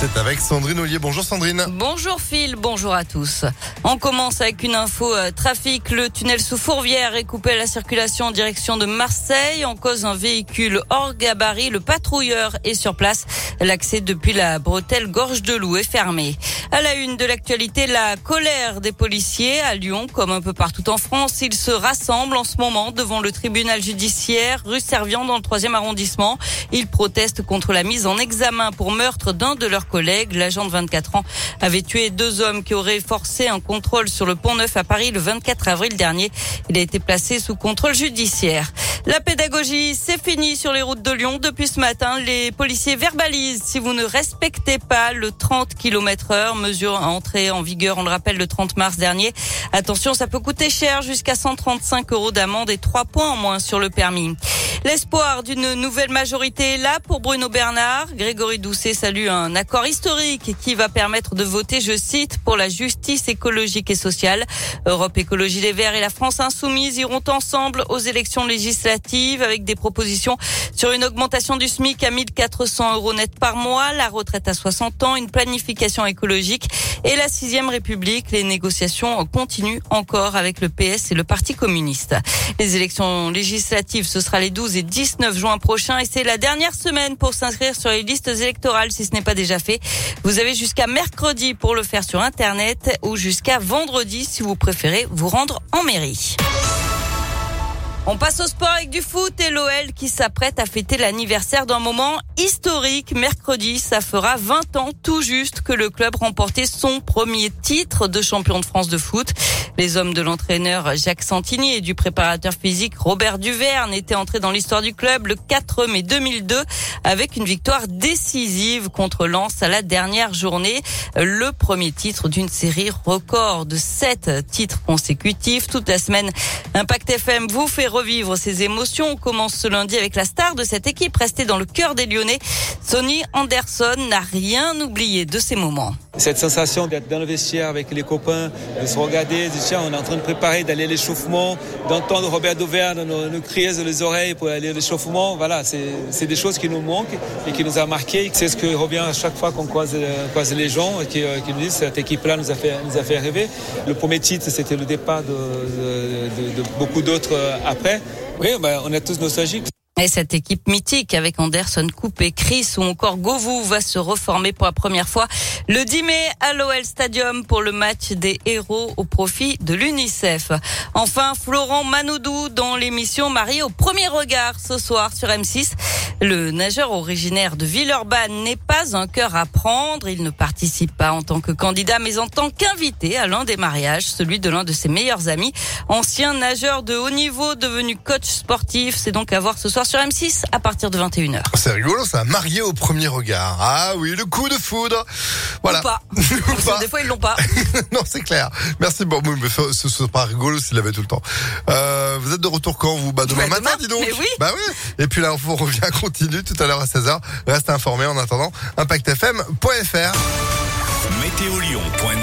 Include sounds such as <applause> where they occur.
C'est avec Sandrine Ollier. Bonjour Sandrine. Bonjour Phil, bonjour à tous. On commence avec une info euh, trafic. Le tunnel sous Fourvière est coupé à la circulation en direction de Marseille. En cause un véhicule hors gabarit. Le patrouilleur est sur place. L'accès depuis la bretelle Gorge de Loup est fermé. À la une de l'actualité, la colère des policiers à Lyon, comme un peu partout en France. Ils se rassemblent en ce moment devant le tribunal judiciaire rue Servian dans le troisième arrondissement. Ils protestent contre la mise en examen pour meurtre d'un de leurs collègues. L'agent de 24 ans avait tué deux hommes qui auraient forcé un contrôle sur le pont Neuf à Paris le 24 avril dernier. Il a été placé sous contrôle judiciaire. La pédagogie, c'est fini sur les routes de Lyon. Depuis ce matin, les policiers verbalisent si vous ne respectez pas le 30 km heure, mesure entrée en vigueur, on le rappelle, le 30 mars dernier. Attention, ça peut coûter cher, jusqu'à 135 euros d'amende et 3 points en moins sur le permis. L'espoir d'une nouvelle majorité est là pour Bruno Bernard. Grégory Doucet salue un accord historique qui va permettre de voter, je cite, pour la justice écologique et sociale. Europe Écologie Les Verts et la France Insoumise iront ensemble aux élections législatives avec des propositions sur une augmentation du SMIC à 1400 euros net par mois, la retraite à 60 ans, une planification écologique et la sixième République. Les négociations continuent encore avec le PS et le Parti communiste. Les élections législatives, ce sera les 12 et 19 juin prochain et c'est la dernière semaine pour s'inscrire sur les listes électorales si ce n'est pas déjà fait. Vous avez jusqu'à mercredi pour le faire sur Internet ou jusqu'à vendredi si vous préférez vous rendre en mairie. On passe au sport avec du foot et l'OL qui s'apprête à fêter l'anniversaire d'un moment historique. Mercredi, ça fera 20 ans tout juste que le club remportait son premier titre de champion de France de foot. Les hommes de l'entraîneur Jacques Santini et du préparateur physique Robert Duverne étaient entrés dans l'histoire du club le 4 mai 2002 avec une victoire décisive contre Lens à la dernière journée. Le premier titre d'une série record de 7 titres consécutifs. Toute la semaine, Impact FM vous fait revivre ces émotions. On commence ce lundi avec la star de cette équipe restée dans le cœur des Lyonnais. Sonny Anderson n'a rien oublié de ces moments. Cette sensation d'être dans le vestiaire avec les copains, de se regarder, de dire tiens, on est en train de préparer d'aller à l'échauffement, d'entendre Robert Dauverne nous, nous, crier dans les oreilles pour aller à l'échauffement. Voilà, c'est des choses qui nous manquent et qui nous a marqué. C'est ce qui revient à chaque fois qu'on croise, croise, les gens et qui, qui, nous disent cette équipe-là nous, a fait, nous a fait rêver. Le premier titre, c'était le départ de, de, de, de beaucoup d'autres après. Oui, ben, on est tous nostalgiques. Et cette équipe mythique avec Anderson, Coupé, Chris ou encore Govou va se reformer pour la première fois le 10 mai à l'OL Stadium pour le match des héros au profit de l'UNICEF. Enfin, Florent Manoudou dans l'émission Marie au premier regard ce soir sur M6. Le nageur originaire de Villeurbanne n'est pas un cœur à prendre. Il ne participe pas en tant que candidat, mais en tant qu'invité à l'un des mariages, celui de l'un de ses meilleurs amis, ancien nageur de haut niveau devenu coach sportif. C'est donc à voir ce soir sur M6 à partir de 21h. C'est rigolo, ça. Marié au premier regard. Ah oui, le coup de foudre. Voilà. Ou pas. <laughs> Ou pas. Des fois, ils l'ont pas. <laughs> non, c'est clair. Merci beaucoup. Mais ce serait pas rigolo s'il l'avait tout le temps. Euh, vous êtes de retour quand vous? Bah demain Bah, matin, demain. dis donc. Mais oui. Bah oui. Et puis là, on revient <laughs> continue tout à l'heure à 16h. Reste informé en attendant. ImpactFM.fr. Météolion.net